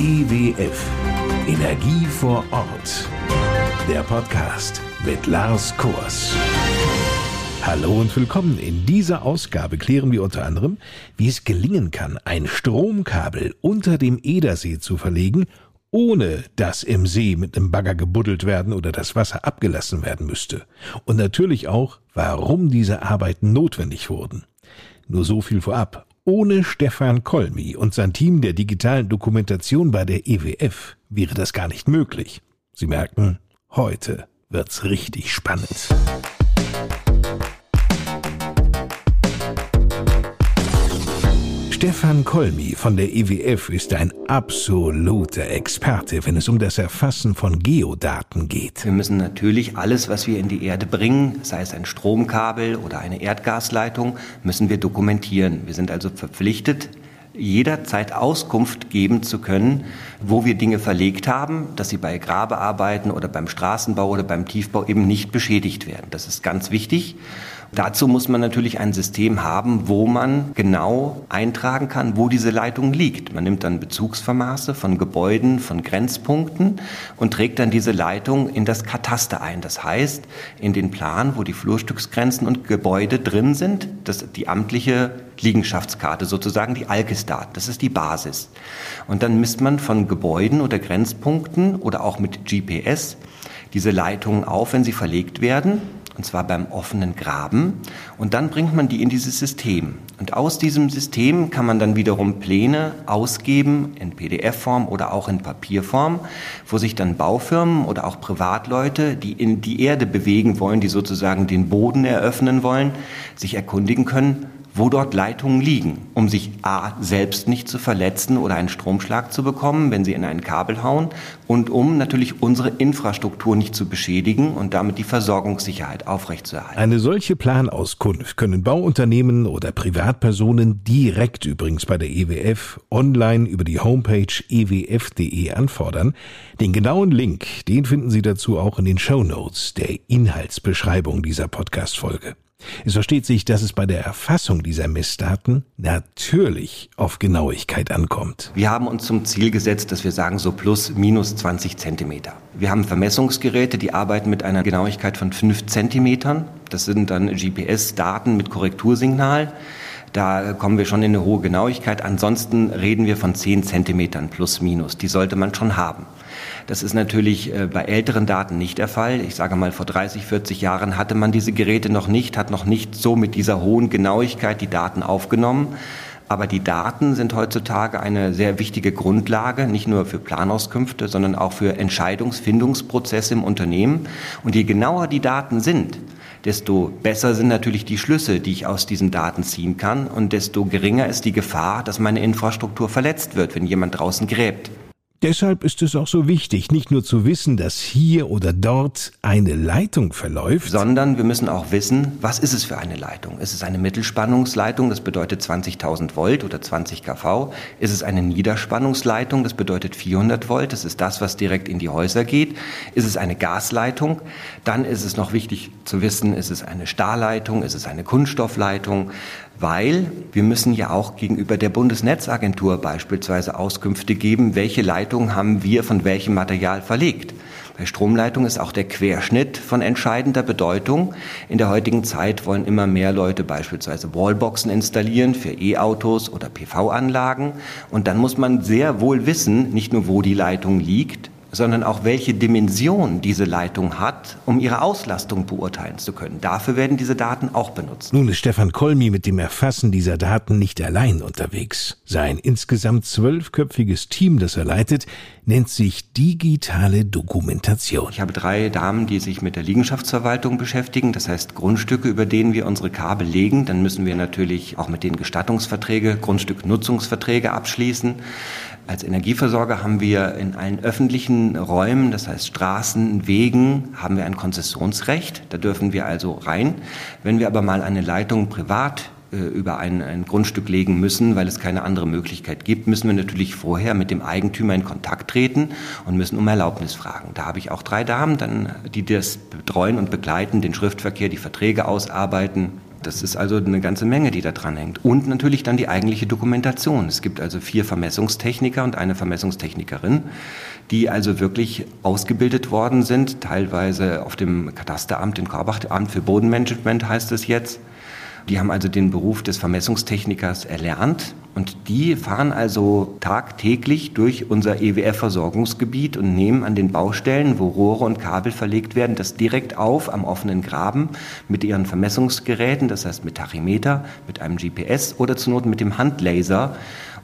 EWF Energie vor Ort. Der Podcast mit Lars Kors. Hallo und willkommen. In dieser Ausgabe klären wir unter anderem, wie es gelingen kann, ein Stromkabel unter dem Edersee zu verlegen, ohne dass im See mit einem Bagger gebuddelt werden oder das Wasser abgelassen werden müsste. Und natürlich auch, warum diese Arbeiten notwendig wurden. Nur so viel vorab. Ohne Stefan Kolmi und sein Team der digitalen Dokumentation bei der EWF wäre das gar nicht möglich. Sie merken, heute wird's richtig spannend. Stefan Kolmi von der EWF ist ein absoluter Experte, wenn es um das Erfassen von Geodaten geht. Wir müssen natürlich alles, was wir in die Erde bringen, sei es ein Stromkabel oder eine Erdgasleitung, müssen wir dokumentieren. Wir sind also verpflichtet, jederzeit Auskunft geben zu können, wo wir Dinge verlegt haben, dass sie bei Grabearbeiten oder beim Straßenbau oder beim Tiefbau eben nicht beschädigt werden. Das ist ganz wichtig. Dazu muss man natürlich ein System haben, wo man genau eintragen kann, wo diese Leitung liegt. Man nimmt dann Bezugsvermaße von Gebäuden, von Grenzpunkten und trägt dann diese Leitung in das Kataster ein. Das heißt, in den Plan, wo die Flurstücksgrenzen und Gebäude drin sind, das die amtliche Liegenschaftskarte, sozusagen die Alkesdat. Das ist die Basis. Und dann misst man von Gebäuden oder Grenzpunkten oder auch mit GPS diese Leitungen auf, wenn sie verlegt werden und zwar beim offenen Graben. Und dann bringt man die in dieses System. Und aus diesem System kann man dann wiederum Pläne ausgeben in PDF-Form oder auch in Papierform, wo sich dann Baufirmen oder auch Privatleute, die in die Erde bewegen wollen, die sozusagen den Boden eröffnen wollen, sich erkundigen können, wo dort Leitungen liegen, um sich A selbst nicht zu verletzen oder einen Stromschlag zu bekommen, wenn sie in ein Kabel hauen und um natürlich unsere Infrastruktur nicht zu beschädigen und damit die Versorgungssicherheit aufrechtzuerhalten. Eine solche Planauskunft können Bauunternehmen oder Privatpersonen direkt übrigens bei der EWF online über die Homepage ewf.de anfordern. Den genauen Link, den finden Sie dazu auch in den Show Notes der Inhaltsbeschreibung dieser Podcast-Folge. Es versteht sich, dass es bei der Erfassung dieser Messdaten natürlich auf Genauigkeit ankommt. Wir haben uns zum Ziel gesetzt, dass wir sagen so plus minus 20 Zentimeter. Wir haben Vermessungsgeräte, die arbeiten mit einer Genauigkeit von 5 Zentimetern. Das sind dann GPS-Daten mit Korrektursignal. Da kommen wir schon in eine hohe Genauigkeit. Ansonsten reden wir von 10 Zentimetern plus minus. Die sollte man schon haben. Das ist natürlich äh, bei älteren Daten nicht der Fall. Ich sage mal, vor 30, 40 Jahren hatte man diese Geräte noch nicht, hat noch nicht so mit dieser hohen Genauigkeit die Daten aufgenommen. Aber die Daten sind heutzutage eine sehr wichtige Grundlage, nicht nur für Planauskünfte, sondern auch für Entscheidungsfindungsprozesse im Unternehmen. Und je genauer die Daten sind, desto besser sind natürlich die Schlüsse, die ich aus diesen Daten ziehen kann und desto geringer ist die Gefahr, dass meine Infrastruktur verletzt wird, wenn jemand draußen gräbt. Deshalb ist es auch so wichtig, nicht nur zu wissen, dass hier oder dort eine Leitung verläuft, sondern wir müssen auch wissen, was ist es für eine Leitung? Ist es eine Mittelspannungsleitung, das bedeutet 20.000 Volt oder 20 kV? Ist es eine Niederspannungsleitung, das bedeutet 400 Volt, das ist das, was direkt in die Häuser geht? Ist es eine Gasleitung? Dann ist es noch wichtig zu wissen, ist es eine Stahlleitung, ist es eine Kunststoffleitung? Weil wir müssen ja auch gegenüber der Bundesnetzagentur beispielsweise Auskünfte geben, welche Leitungen haben wir von welchem Material verlegt. Bei Stromleitung ist auch der Querschnitt von entscheidender Bedeutung. In der heutigen Zeit wollen immer mehr Leute beispielsweise Wallboxen installieren für E-Autos oder PV-Anlagen. Und dann muss man sehr wohl wissen, nicht nur wo die Leitung liegt, sondern auch welche Dimension diese Leitung hat, um ihre Auslastung beurteilen zu können. Dafür werden diese Daten auch benutzt. Nun ist Stefan Kolmi mit dem Erfassen dieser Daten nicht allein unterwegs. Sein insgesamt zwölfköpfiges Team, das er leitet, nennt sich digitale Dokumentation. Ich habe drei Damen, die sich mit der Liegenschaftsverwaltung beschäftigen, das heißt Grundstücke, über denen wir unsere Kabel legen. Dann müssen wir natürlich auch mit den Gestattungsverträge, Grundstücknutzungsverträge abschließen. Als Energieversorger haben wir in allen öffentlichen Räumen, das heißt Straßen, Wegen, haben wir ein Konzessionsrecht. Da dürfen wir also rein. Wenn wir aber mal eine Leitung privat äh, über ein, ein, Grundstück legen müssen, weil es keine andere Möglichkeit gibt, müssen wir natürlich vorher mit dem Eigentümer in Kontakt treten und müssen um Erlaubnis fragen. Da habe ich auch drei Damen, dann, die das betreuen und begleiten, den Schriftverkehr, die Verträge ausarbeiten, Das ist also eine ganze Menge, die da dran hängt. Und natürlich dann die eigentliche Dokumentation. Es gibt also vier Vermessungstechniker und eine Vermessungstechnikerin, die also wirklich ausgebildet worden sind, teilweise auf dem Katasteramt in Korbach, Amt für Bodenmanagement heißt es jetzt. Die haben also den Beruf des Vermessungstechnikers erlernt und die fahren also tagtäglich durch unser EWF-Versorgungsgebiet und nehmen an den Baustellen, wo Rohre und Kabel verlegt werden, das direkt auf am offenen Graben mit ihren Vermessungsgeräten, das heißt mit Tachymeter, mit einem GPS oder zur Not mit dem Handlaser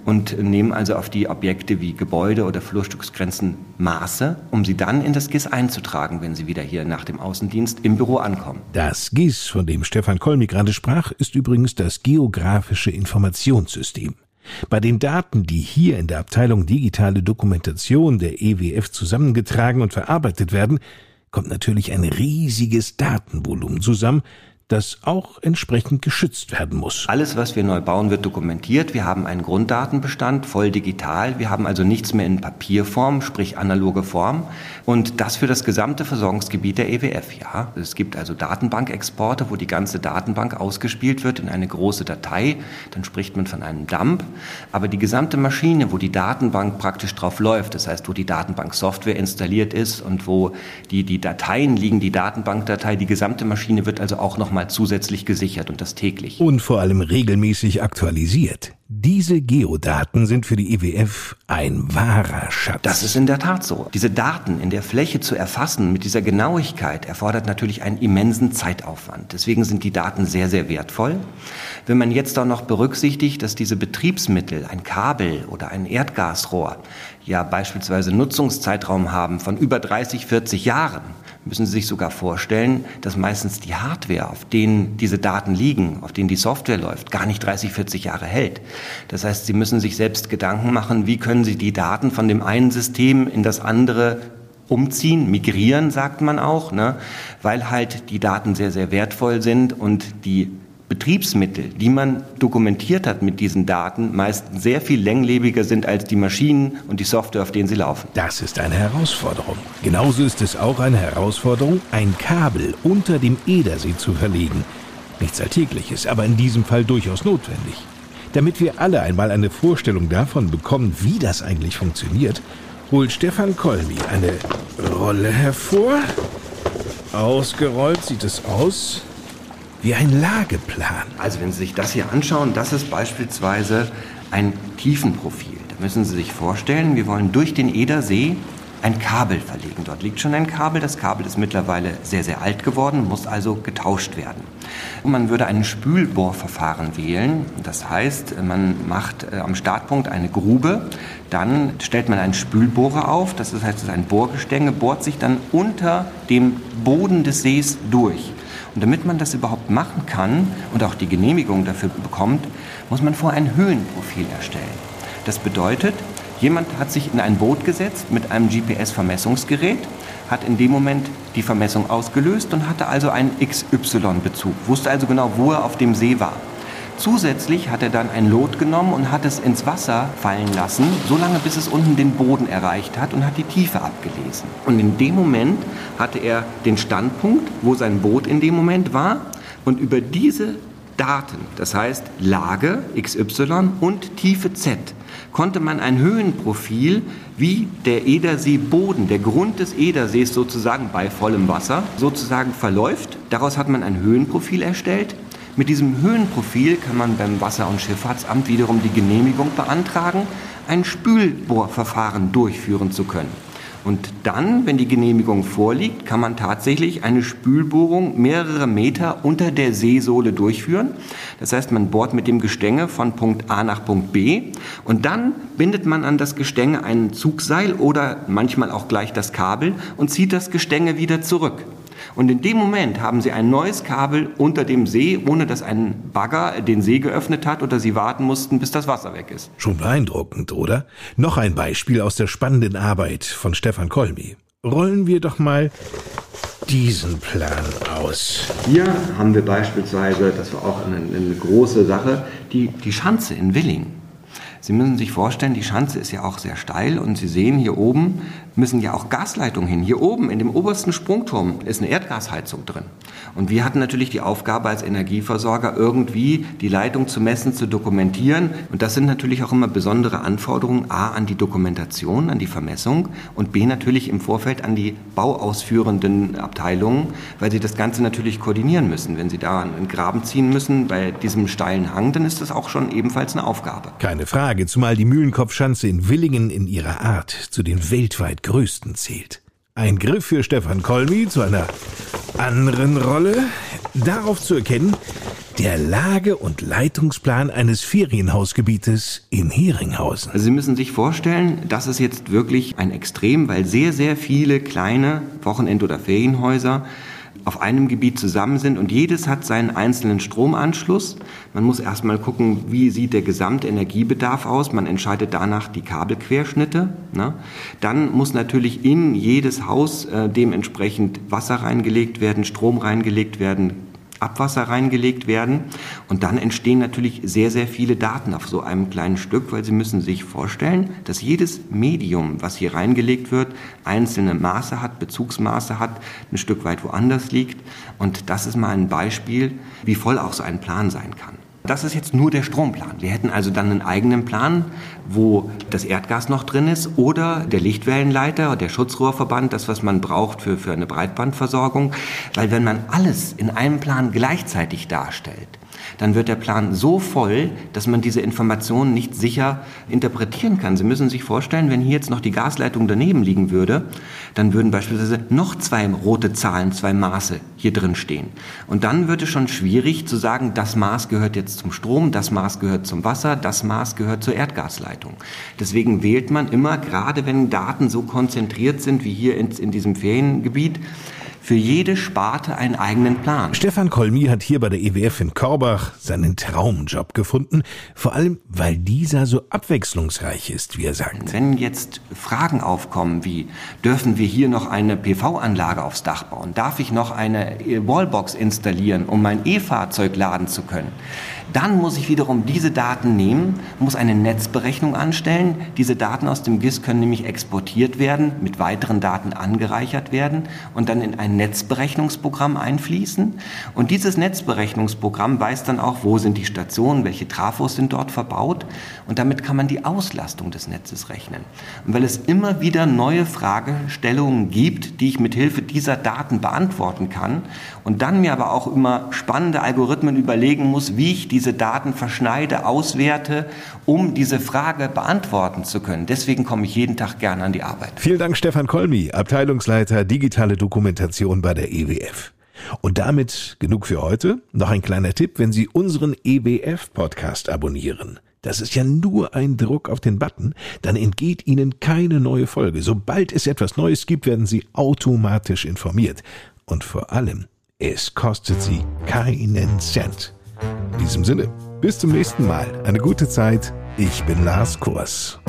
und nehmen also auf die Objekte wie Gebäude oder Flurstücksgrenzen Maße, um sie dann in das GIS einzutragen, wenn sie wieder hier nach dem Außendienst im Büro ankommen. Das GIS, von dem Stefan Kolmi gerade sprach, ist übrigens das geografische Informationssystem. Bei den Daten, die hier in der Abteilung Digitale Dokumentation der EWF zusammengetragen und verarbeitet werden, kommt natürlich ein riesiges Datenvolumen zusammen, das auch entsprechend geschützt werden muss. Alles, was wir neu bauen, wird dokumentiert. Wir haben einen Grunddatenbestand, voll digital. Wir haben also nichts mehr in Papierform, sprich analoge Form. Und das für das gesamte Versorgungsgebiet der EWF. Ja, es gibt also Datenbankexporte, wo die ganze Datenbank ausgespielt wird in eine große Datei. Dann spricht man von einem Dump. Aber die gesamte Maschine, wo die Datenbank praktisch drauf läuft, das heißt, wo die Datenbanksoftware installiert ist und wo die, die Dateien liegen, die Datenbankdatei, die gesamte Maschine wird also auch noch nochmal zusätzlich gesichert und das täglich. Und vor allem regelmäßig aktualisiert. Diese Geodaten sind für die IWF e ein wahrer Schatz. Das ist in der Tat so. Diese Daten in der Fläche zu erfassen mit dieser Genauigkeit erfordert natürlich einen immensen Zeitaufwand. Deswegen sind die Daten sehr, sehr wertvoll. Wenn man jetzt auch noch berücksichtigt, dass diese Betriebsmittel, ein Kabel oder ein Erdgasrohr, ja beispielsweise Nutzungszeitraum haben von über 30, 40 Jahren, müssen Sie sich sogar vorstellen, dass meistens die Hardware, auf denen diese Daten liegen, auf denen die Software läuft, gar nicht 30, 40 Jahre hält. Das heißt, Sie müssen sich selbst Gedanken machen, wie können Sie die Daten von dem einen System in das andere umziehen, migrieren, sagt man auch, ne? weil halt die Daten sehr, sehr wertvoll sind und die Betriebsmittel, die man dokumentiert hat mit diesen Daten, meist sehr viel länglebiger sind als die Maschinen und die Software, auf denen sie laufen. Das ist eine Herausforderung. Genauso ist es auch eine Herausforderung, ein Kabel unter dem Edersee zu verlegen. Nichts Alltägliches, aber in diesem Fall durchaus notwendig. Damit wir alle einmal eine Vorstellung davon bekommen, wie das eigentlich funktioniert, holt Stefan Kolmi eine Rolle hervor. Ausgerollt sieht es aus wie ein Lageplan. Also wenn Sie sich das hier anschauen, das ist beispielsweise ein Tiefenprofil. Da müssen Sie sich vorstellen, wir wollen durch den Edersee ein Kabel verlegen. Dort liegt schon ein Kabel. Das Kabel ist mittlerweile sehr, sehr alt geworden, muss also getauscht werden. Und man würde ein Spülbohrverfahren wählen. Das heißt, man macht äh, am Startpunkt eine Grube, dann stellt man einen Spülbohrer auf. Das heißt, es ist ein Bohrgestänge, bohrt sich dann unter dem Boden des Sees durch. Und damit man das überhaupt machen kann und auch die Genehmigung dafür bekommt, muss man vorher ein Höhenprofil erstellen. Das bedeutet, jemand hat sich in ein Boot gesetzt mit einem GPS-Vermessungsgerät, hat in dem Moment die Vermessung ausgelöst und hatte also einen XY-Bezug, wusste also genau, wo er auf dem See war. Zusätzlich hat er dann ein Lot genommen und hat es ins Wasser fallen lassen, solange bis es unten den Boden erreicht hat und hat die Tiefe abgelesen. Und in dem Moment hatte er den Standpunkt, wo sein Boot in dem Moment war und über diese Daten, das heißt Lage XY und Tiefe Z, konnte man ein Höhenprofil wie der Edersee-Boden, der Grund des Edersees sozusagen bei vollem Wasser, sozusagen verläuft. Daraus hat man ein Höhenprofil erstellt mit diesem Höhenprofil kann man beim Wasser- und Schifffahrtsamt wiederum die Genehmigung beantragen, ein Spülbohrverfahren durchführen zu können. Und dann, wenn die Genehmigung vorliegt, kann man tatsächlich eine Spülbohrung mehrere Meter unter der Seesohle durchführen. Das heißt, man bohrt mit dem Gestänge von Punkt A nach Punkt B und dann bindet man an das Gestänge ein Zugseil oder manchmal auch gleich das Kabel und zieht das Gestänge wieder zurück. Und in dem Moment haben sie ein neues Kabel unter dem See, ohne dass ein Bagger den See geöffnet hat oder sie warten mussten, bis das Wasser weg ist. Schon beeindruckend, oder? Noch ein Beispiel aus der spannenden Arbeit von Stefan Kolmi. Rollen wir doch mal diesen Plan aus. Hier haben wir beispielsweise, das war auch eine, eine große Sache, die, die Schanze in Willing. Sie müssen sich vorstellen, die Schanze ist ja auch sehr steil und Sie sehen hier oben müssen ja auch Gasleitungen hin. Hier oben in dem obersten Sprungturm ist eine Erdgasheizung drin. Und wir hatten natürlich die Aufgabe als Energieversorger irgendwie die Leitung zu messen, zu dokumentieren. Und das sind natürlich auch immer besondere Anforderungen. A, an die Dokumentation, an die Vermessung und B, natürlich im Vorfeld an die bauausführenden Abteilungen, weil sie das Ganze natürlich koordinieren müssen. Wenn sie da einen Graben ziehen müssen bei diesem steilen Hang, dann ist das auch schon ebenfalls eine Aufgabe. Keine Frage, zumal die Mühlenkopfschanze in Willingen in ihrer Art zu den weltweit größten zählt. Ein Griff für Stefan Kolmi zu einer anderen Rolle, darauf zu erkennen, der Lage- und Leitungsplan eines Ferienhausgebietes in Heringhausen. Also Sie müssen sich vorstellen, das ist jetzt wirklich ein Extrem, weil sehr, sehr viele kleine Wochenend- oder Ferienhäuser auf einem Gebiet zusammen sind und jedes hat seinen einzelnen Stromanschluss. Man muss erstmal gucken, wie sieht der gesamte Energiebedarf aus. Man entscheidet danach die Kabelquerschnitte. Ne? Dann muss natürlich in jedes Haus äh, dementsprechend Wasser reingelegt werden, Strom reingelegt werden, Abwasser reingelegt werden. Und dann entstehen natürlich sehr, sehr viele Daten auf so einem kleinen Stück, weil Sie müssen sich vorstellen, dass jedes Medium, was hier reingelegt wird, einzelne Maße hat, Bezugsmaße hat, ein Stück weit woanders liegt. Und das ist mal ein Beispiel, wie voll auch so ein Plan sein kann. Das ist jetzt nur der Stromplan. Wir hätten also dann einen eigenen Plan, wo das Erdgas noch drin ist oder der Lichtwellenleiter, der Schutzrohrverband, das, was man braucht für, für eine Breitbandversorgung. Weil wenn man alles in einem Plan gleichzeitig darstellt, dann wird der Plan so voll, dass man diese Informationen nicht sicher interpretieren kann. Sie müssen sich vorstellen, wenn hier jetzt noch die Gasleitung daneben liegen würde, dann würden beispielsweise noch zwei rote Zahlen, zwei Maße hier drin stehen. Und dann wird es schon schwierig zu sagen, das Maß gehört jetzt zum Strom, das Maß gehört zum Wasser, das Maß gehört zur Erdgasleitung. Deswegen wählt man immer, gerade wenn Daten so konzentriert sind wie hier in, in diesem Feriengebiet, für jede Sparte einen eigenen Plan. Stefan Kolmi hat hier bei der EWF in Korbach seinen Traumjob gefunden, vor allem weil dieser so abwechslungsreich ist, wie er sagt. Wenn jetzt Fragen aufkommen wie, dürfen wir hier noch eine PV-Anlage aufs Dach bauen? Darf ich noch eine Wallbox installieren, um mein E-Fahrzeug laden zu können? Dann muss ich wiederum diese Daten nehmen, muss eine Netzberechnung anstellen. Diese Daten aus dem GIS können nämlich exportiert werden, mit weiteren Daten angereichert werden und dann in Netzberechnungsprogramm einfließen. Und dieses Netzberechnungsprogramm weiß dann auch, wo sind die Stationen, welche Trafos sind dort verbaut. Und damit kann man die Auslastung des Netzes rechnen. Und weil es immer wieder neue Fragestellungen gibt, die ich mit Hilfe dieser Daten beantworten kann und dann mir aber auch immer spannende Algorithmen überlegen muss, wie ich diese Daten verschneide, auswerte, um diese Frage beantworten zu können. Deswegen komme ich jeden Tag gerne an die Arbeit. Vielen Dank, Stefan Kolmi, Abteilungsleiter Digitale Dokumentation bei der EWF. Und damit genug für heute. Noch ein kleiner Tipp, wenn Sie unseren EWF-Podcast abonnieren. Das ist ja nur ein Druck auf den Button, dann entgeht Ihnen keine neue Folge. Sobald es etwas Neues gibt, werden Sie automatisch informiert. Und vor allem, es kostet Sie keinen Cent. In diesem Sinne, bis zum nächsten Mal. Eine gute Zeit. Ich bin Lars Kurs.